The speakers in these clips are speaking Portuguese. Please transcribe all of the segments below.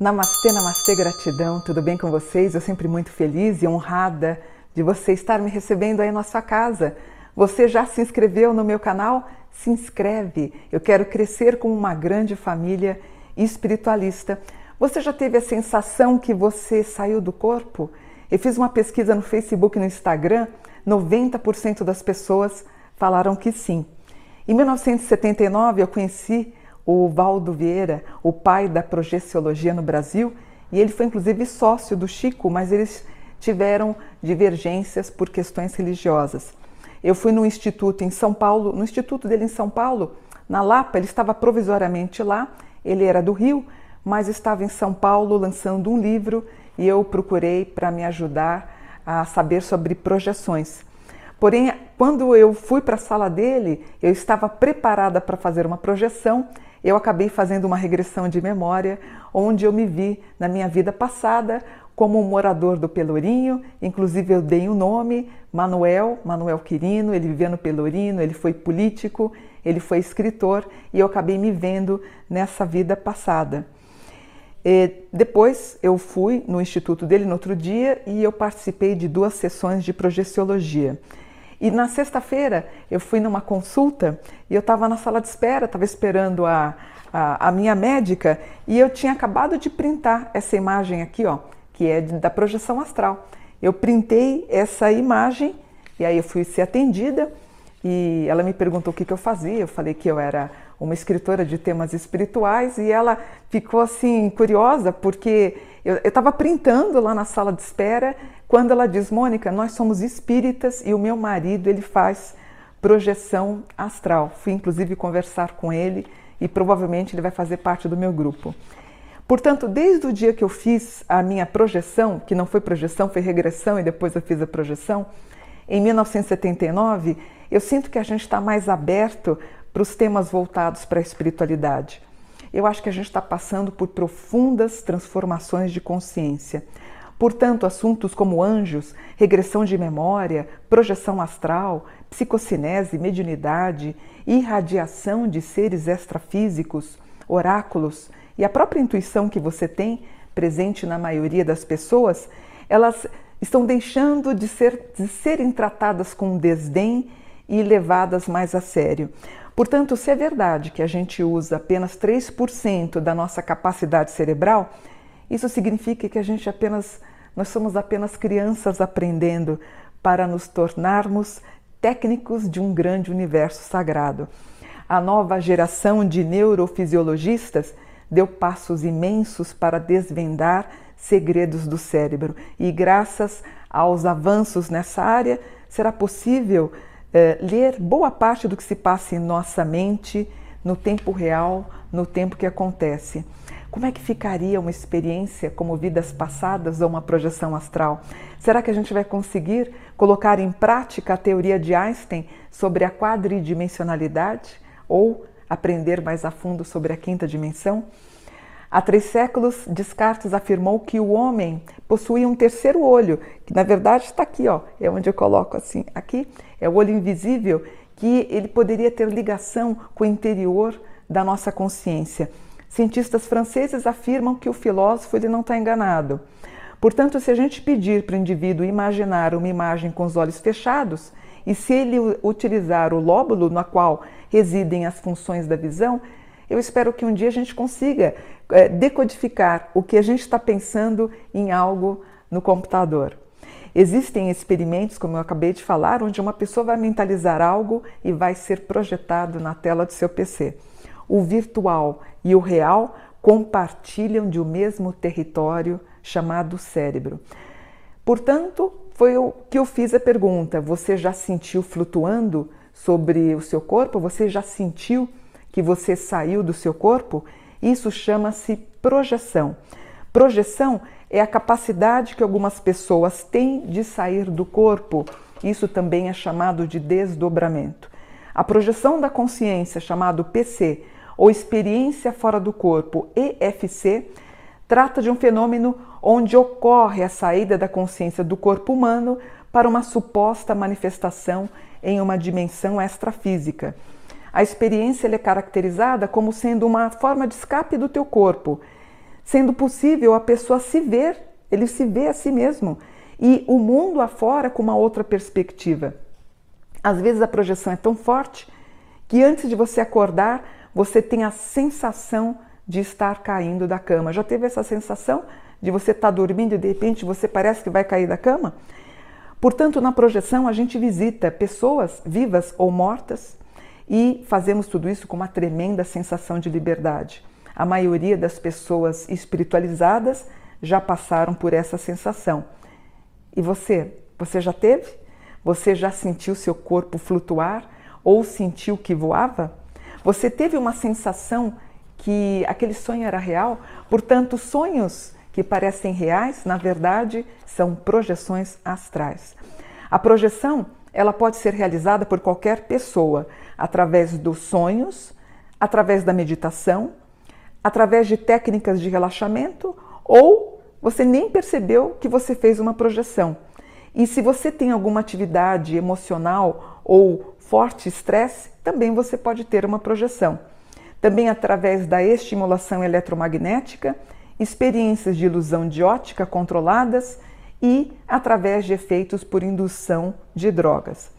Namastê, namastê, gratidão, tudo bem com vocês? Eu sempre muito feliz e honrada de você estar me recebendo aí na sua casa. Você já se inscreveu no meu canal? Se inscreve! Eu quero crescer como uma grande família espiritualista. Você já teve a sensação que você saiu do corpo? Eu fiz uma pesquisa no Facebook e no Instagram, 90% das pessoas falaram que sim. Em 1979 eu conheci o Valdo Vieira, o pai da projeciologia no Brasil, e ele foi inclusive sócio do Chico, mas eles tiveram divergências por questões religiosas. Eu fui no instituto em São Paulo, no instituto dele em São Paulo, na Lapa, ele estava provisoriamente lá, ele era do Rio, mas estava em São Paulo lançando um livro e eu procurei para me ajudar a saber sobre projeções. Porém, quando eu fui para a sala dele, eu estava preparada para fazer uma projeção eu acabei fazendo uma regressão de memória, onde eu me vi na minha vida passada como um morador do Pelourinho, inclusive eu dei o um nome, Manuel, Manuel Quirino, ele vivia no Pelourinho, ele foi político, ele foi escritor e eu acabei me vendo nessa vida passada. E depois eu fui no instituto dele no outro dia e eu participei de duas sessões de projeciologia. E na sexta-feira eu fui numa consulta e eu estava na sala de espera, estava esperando a, a, a, minha médica e eu tinha acabado de printar essa imagem aqui, ó, que é da projeção astral. Eu printei essa imagem e aí eu fui ser atendida e ela me perguntou o que, que eu fazia. Eu falei que eu era uma escritora de temas espirituais e ela ficou assim curiosa porque eu estava printando lá na sala de espera quando ela diz, Mônica, nós somos espíritas e o meu marido ele faz projeção astral. Fui inclusive conversar com ele e provavelmente ele vai fazer parte do meu grupo. Portanto, desde o dia que eu fiz a minha projeção, que não foi projeção, foi regressão e depois eu fiz a projeção, em 1979, eu sinto que a gente está mais aberto para os temas voltados para a espiritualidade. Eu acho que a gente está passando por profundas transformações de consciência. Portanto, assuntos como anjos, regressão de memória, projeção astral, psicocinese, mediunidade, irradiação de seres extrafísicos, oráculos e a própria intuição que você tem, presente na maioria das pessoas, elas estão deixando de, ser, de serem tratadas com desdém e levadas mais a sério. Portanto, se é verdade que a gente usa apenas 3% da nossa capacidade cerebral, isso significa que a gente apenas nós somos apenas crianças aprendendo para nos tornarmos técnicos de um grande universo sagrado. A nova geração de neurofisiologistas deu passos imensos para desvendar segredos do cérebro e, graças aos avanços nessa área, será possível eh, ler boa parte do que se passa em nossa mente no tempo real, no tempo que acontece. Como é que ficaria uma experiência como vidas passadas ou uma projeção astral? Será que a gente vai conseguir colocar em prática a teoria de Einstein sobre a quadridimensionalidade ou aprender mais a fundo sobre a quinta dimensão? Há três séculos, Descartes afirmou que o homem possuía um terceiro olho, que na verdade está aqui, ó, é onde eu coloco assim, aqui, é o olho invisível, que ele poderia ter ligação com o interior da nossa consciência. Cientistas franceses afirmam que o filósofo ele não está enganado. Portanto, se a gente pedir para o indivíduo imaginar uma imagem com os olhos fechados, e se ele utilizar o lóbulo na qual residem as funções da visão, eu espero que um dia a gente consiga é, decodificar o que a gente está pensando em algo no computador. Existem experimentos, como eu acabei de falar, onde uma pessoa vai mentalizar algo e vai ser projetado na tela do seu PC o virtual e o real compartilham de um mesmo território chamado cérebro. Portanto, foi o que eu fiz a pergunta: você já sentiu flutuando sobre o seu corpo? Você já sentiu que você saiu do seu corpo? Isso chama-se projeção. Projeção é a capacidade que algumas pessoas têm de sair do corpo. Isso também é chamado de desdobramento. A projeção da consciência, chamado PC, ou experiência fora do corpo, EFC, trata de um fenômeno onde ocorre a saída da consciência do corpo humano para uma suposta manifestação em uma dimensão extrafísica. A experiência é caracterizada como sendo uma forma de escape do teu corpo, sendo possível a pessoa se ver, ele se vê a si mesmo e o mundo afora com uma outra perspectiva. Às vezes a projeção é tão forte que antes de você acordar, você tem a sensação de estar caindo da cama. Já teve essa sensação de você estar tá dormindo e de repente você parece que vai cair da cama? Portanto, na projeção a gente visita pessoas vivas ou mortas e fazemos tudo isso com uma tremenda sensação de liberdade. A maioria das pessoas espiritualizadas já passaram por essa sensação. E você? Você já teve? Você já sentiu seu corpo flutuar ou sentiu que voava? Você teve uma sensação que aquele sonho era real? Portanto, sonhos que parecem reais, na verdade, são projeções astrais. A projeção, ela pode ser realizada por qualquer pessoa, através dos sonhos, através da meditação, através de técnicas de relaxamento ou você nem percebeu que você fez uma projeção. E se você tem alguma atividade emocional ou forte estresse, também você pode ter uma projeção. Também através da estimulação eletromagnética, experiências de ilusão de ótica controladas e através de efeitos por indução de drogas.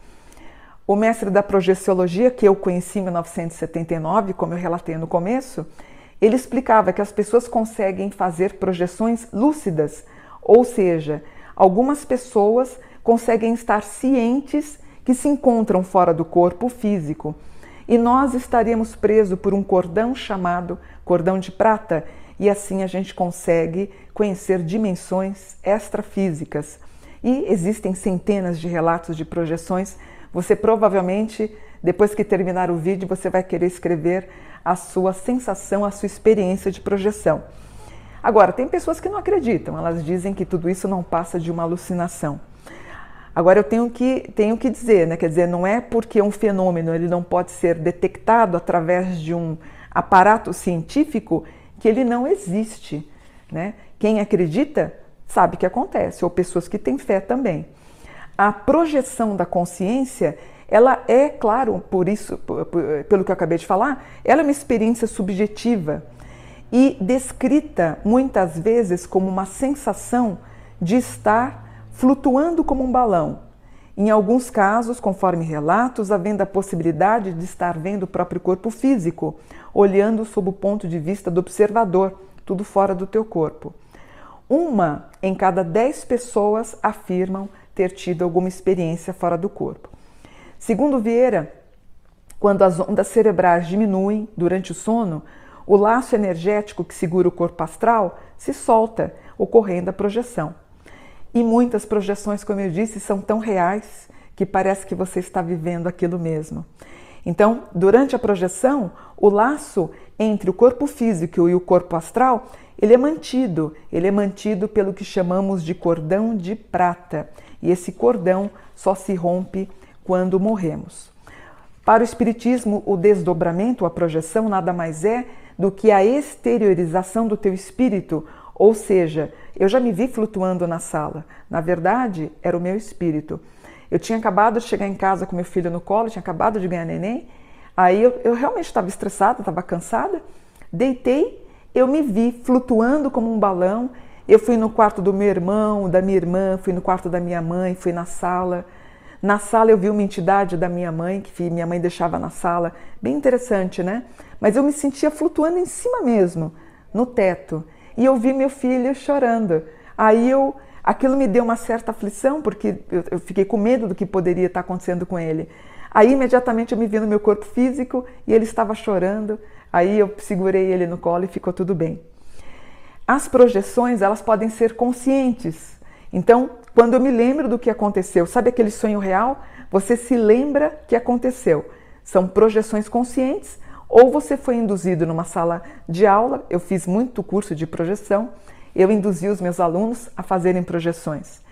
O mestre da projeciologia, que eu conheci em 1979, como eu relatei no começo, ele explicava que as pessoas conseguem fazer projeções lúcidas, ou seja, algumas pessoas conseguem estar cientes que se encontram fora do corpo físico e nós estaríamos presos por um cordão chamado cordão de prata, e assim a gente consegue conhecer dimensões extrafísicas. E existem centenas de relatos de projeções você provavelmente, depois que terminar o vídeo, você vai querer escrever a sua sensação, a sua experiência de projeção. Agora, tem pessoas que não acreditam, elas dizem que tudo isso não passa de uma alucinação. Agora eu tenho que, tenho que dizer, né? quer dizer, não é porque um fenômeno ele não pode ser detectado através de um aparato científico que ele não existe. Né? Quem acredita sabe que acontece, ou pessoas que têm fé também a projeção da consciência, ela é, claro, por isso, pelo que eu acabei de falar, ela é uma experiência subjetiva e descrita muitas vezes como uma sensação de estar flutuando como um balão. Em alguns casos, conforme relatos, havendo a possibilidade de estar vendo o próprio corpo físico, olhando sob o ponto de vista do observador, tudo fora do teu corpo. Uma em cada dez pessoas afirmam ter tido alguma experiência fora do corpo. Segundo Vieira, quando as ondas cerebrais diminuem durante o sono, o laço energético que segura o corpo astral se solta, ocorrendo a projeção. E muitas projeções, como eu disse, são tão reais que parece que você está vivendo aquilo mesmo. Então, durante a projeção, o laço entre o corpo físico e o corpo astral, ele é mantido, ele é mantido pelo que chamamos de cordão de prata e esse cordão só se rompe quando morremos. Para o Espiritismo, o desdobramento, a projeção, nada mais é do que a exteriorização do teu espírito, ou seja, eu já me vi flutuando na sala. Na verdade, era o meu espírito. Eu tinha acabado de chegar em casa com meu filho no colo, tinha acabado de ganhar neném. Aí eu, eu realmente estava estressada, estava cansada. Deitei, eu me vi flutuando como um balão eu fui no quarto do meu irmão, da minha irmã, fui no quarto da minha mãe, fui na sala. Na sala eu vi uma entidade da minha mãe, que minha mãe deixava na sala. Bem interessante, né? Mas eu me sentia flutuando em cima mesmo, no teto. E eu vi meu filho chorando. Aí eu, aquilo me deu uma certa aflição, porque eu, fiquei com medo do que poderia estar acontecendo com ele. Aí imediatamente eu me vi no meu corpo físico e ele estava chorando. Aí eu segurei ele no colo e ficou tudo bem. As projeções, elas podem ser conscientes. Então, quando eu me lembro do que aconteceu, sabe aquele sonho real? Você se lembra que aconteceu. São projeções conscientes ou você foi induzido numa sala de aula, eu fiz muito curso de projeção, eu induzi os meus alunos a fazerem projeções.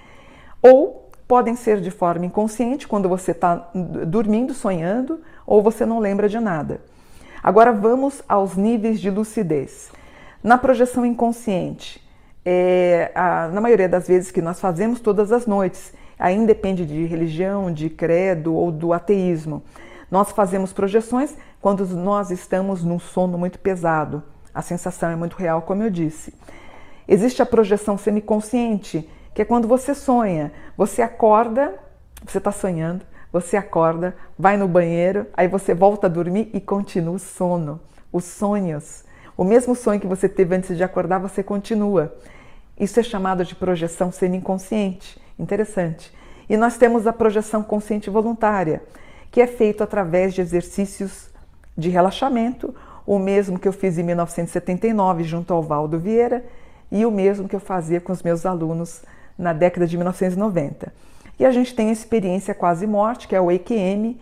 Ou podem ser de forma inconsciente, quando você está dormindo, sonhando, ou você não lembra de nada. Agora vamos aos níveis de lucidez. Na projeção inconsciente, é, a, na maioria das vezes que nós fazemos todas as noites. Aí independe de religião, de credo ou do ateísmo. Nós fazemos projeções quando nós estamos num sono muito pesado. A sensação é muito real, como eu disse. Existe a projeção semiconsciente, que é quando você sonha. Você acorda, você está sonhando, você acorda, vai no banheiro, aí você volta a dormir e continua o sono. Os sonhos. O mesmo sonho que você teve antes de acordar, você continua. Isso é chamado de projeção semi-inconsciente. Interessante. E nós temos a projeção consciente voluntária, que é feito através de exercícios de relaxamento, o mesmo que eu fiz em 1979 junto ao Valdo Vieira e o mesmo que eu fazia com os meus alunos na década de 1990. E a gente tem a experiência quase morte, que é o EQM,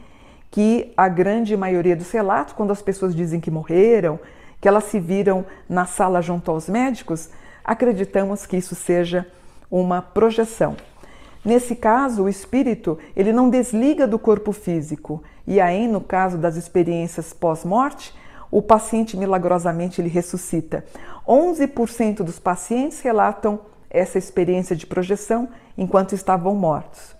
que a grande maioria dos relatos, quando as pessoas dizem que morreram, que elas se viram na sala junto aos médicos, acreditamos que isso seja uma projeção. Nesse caso, o espírito ele não desliga do corpo físico e aí, no caso das experiências pós-morte, o paciente milagrosamente ele ressuscita. 11% dos pacientes relatam essa experiência de projeção enquanto estavam mortos.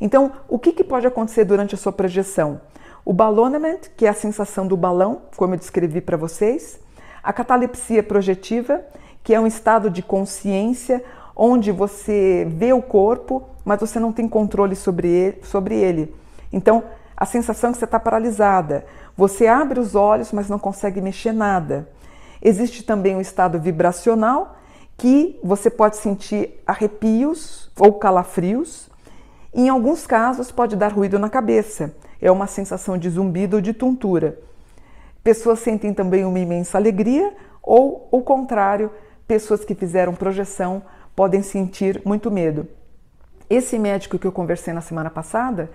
Então, o que, que pode acontecer durante a sua projeção? O ballonament, que é a sensação do balão, como eu descrevi para vocês, a catalepsia projetiva, que é um estado de consciência onde você vê o corpo, mas você não tem controle sobre ele. Sobre ele. Então, a sensação é que você está paralisada. Você abre os olhos, mas não consegue mexer nada. Existe também um estado vibracional, que você pode sentir arrepios ou calafrios. Em alguns casos, pode dar ruído na cabeça. É uma sensação de zumbido ou de tontura. Pessoas sentem também uma imensa alegria, ou o contrário, pessoas que fizeram projeção podem sentir muito medo. Esse médico que eu conversei na semana passada,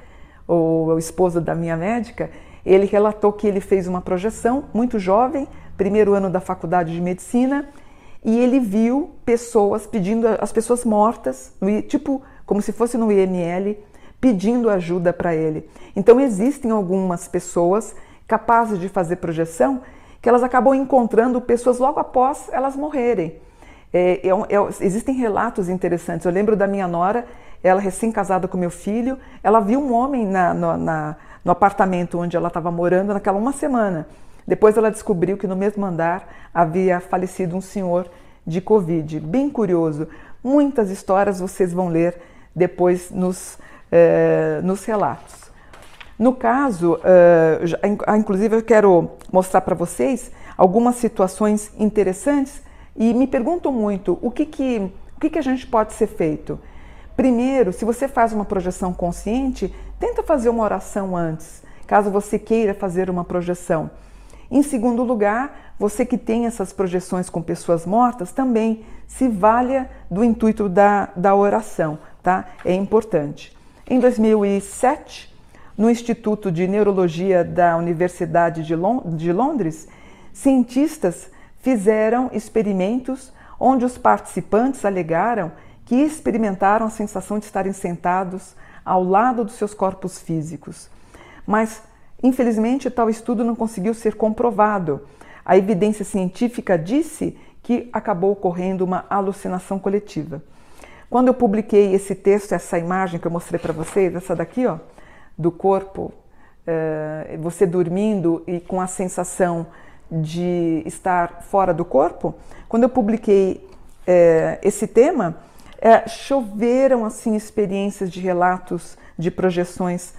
o, esposo da minha médica, ele relatou que ele fez uma projeção muito jovem, primeiro ano da faculdade de medicina, e ele viu pessoas pedindo, as pessoas mortas, tipo como se fosse no IML, pedindo ajuda para ele. Então existem algumas pessoas capazes de fazer projeção que elas acabam encontrando pessoas logo após elas morrerem. É, é, é, existem relatos interessantes. Eu lembro da minha nora, ela recém-casada com meu filho, ela viu um homem na, na, no apartamento onde ela estava morando naquela uma semana. Depois ela descobriu que no mesmo andar havia falecido um senhor de Covid. Bem curioso. Muitas histórias vocês vão ler depois nos, eh, nos relatos. No caso, eh, inclusive eu quero mostrar para vocês algumas situações interessantes e me perguntam muito o que, que, o que, que a gente pode ser feito. Primeiro, se você faz uma projeção consciente, tenta fazer uma oração antes, caso você queira fazer uma projeção. Em segundo lugar, você que tem essas projeções com pessoas mortas também se valha do intuito da, da oração, tá? É importante. Em 2007, no Instituto de Neurologia da Universidade de, de Londres, cientistas fizeram experimentos onde os participantes alegaram que experimentaram a sensação de estarem sentados ao lado dos seus corpos físicos. Mas Infelizmente, tal estudo não conseguiu ser comprovado. A evidência científica disse que acabou ocorrendo uma alucinação coletiva. Quando eu publiquei esse texto, essa imagem que eu mostrei para vocês, essa daqui, ó, do corpo, é, você dormindo e com a sensação de estar fora do corpo, quando eu publiquei é, esse tema, é, choveram assim experiências de relatos de projeções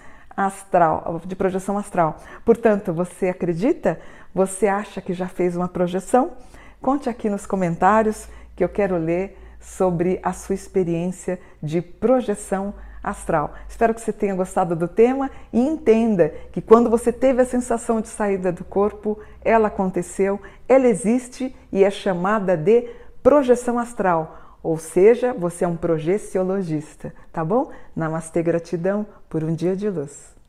astral, de projeção astral. Portanto, você acredita? Você acha que já fez uma projeção? Conte aqui nos comentários que eu quero ler sobre a sua experiência de projeção astral. Espero que você tenha gostado do tema e entenda que quando você teve a sensação de saída do corpo, ela aconteceu, ela existe e é chamada de projeção astral. Ou seja, você é um projeciologista, tá bom? Namastê, gratidão por um dia de luz.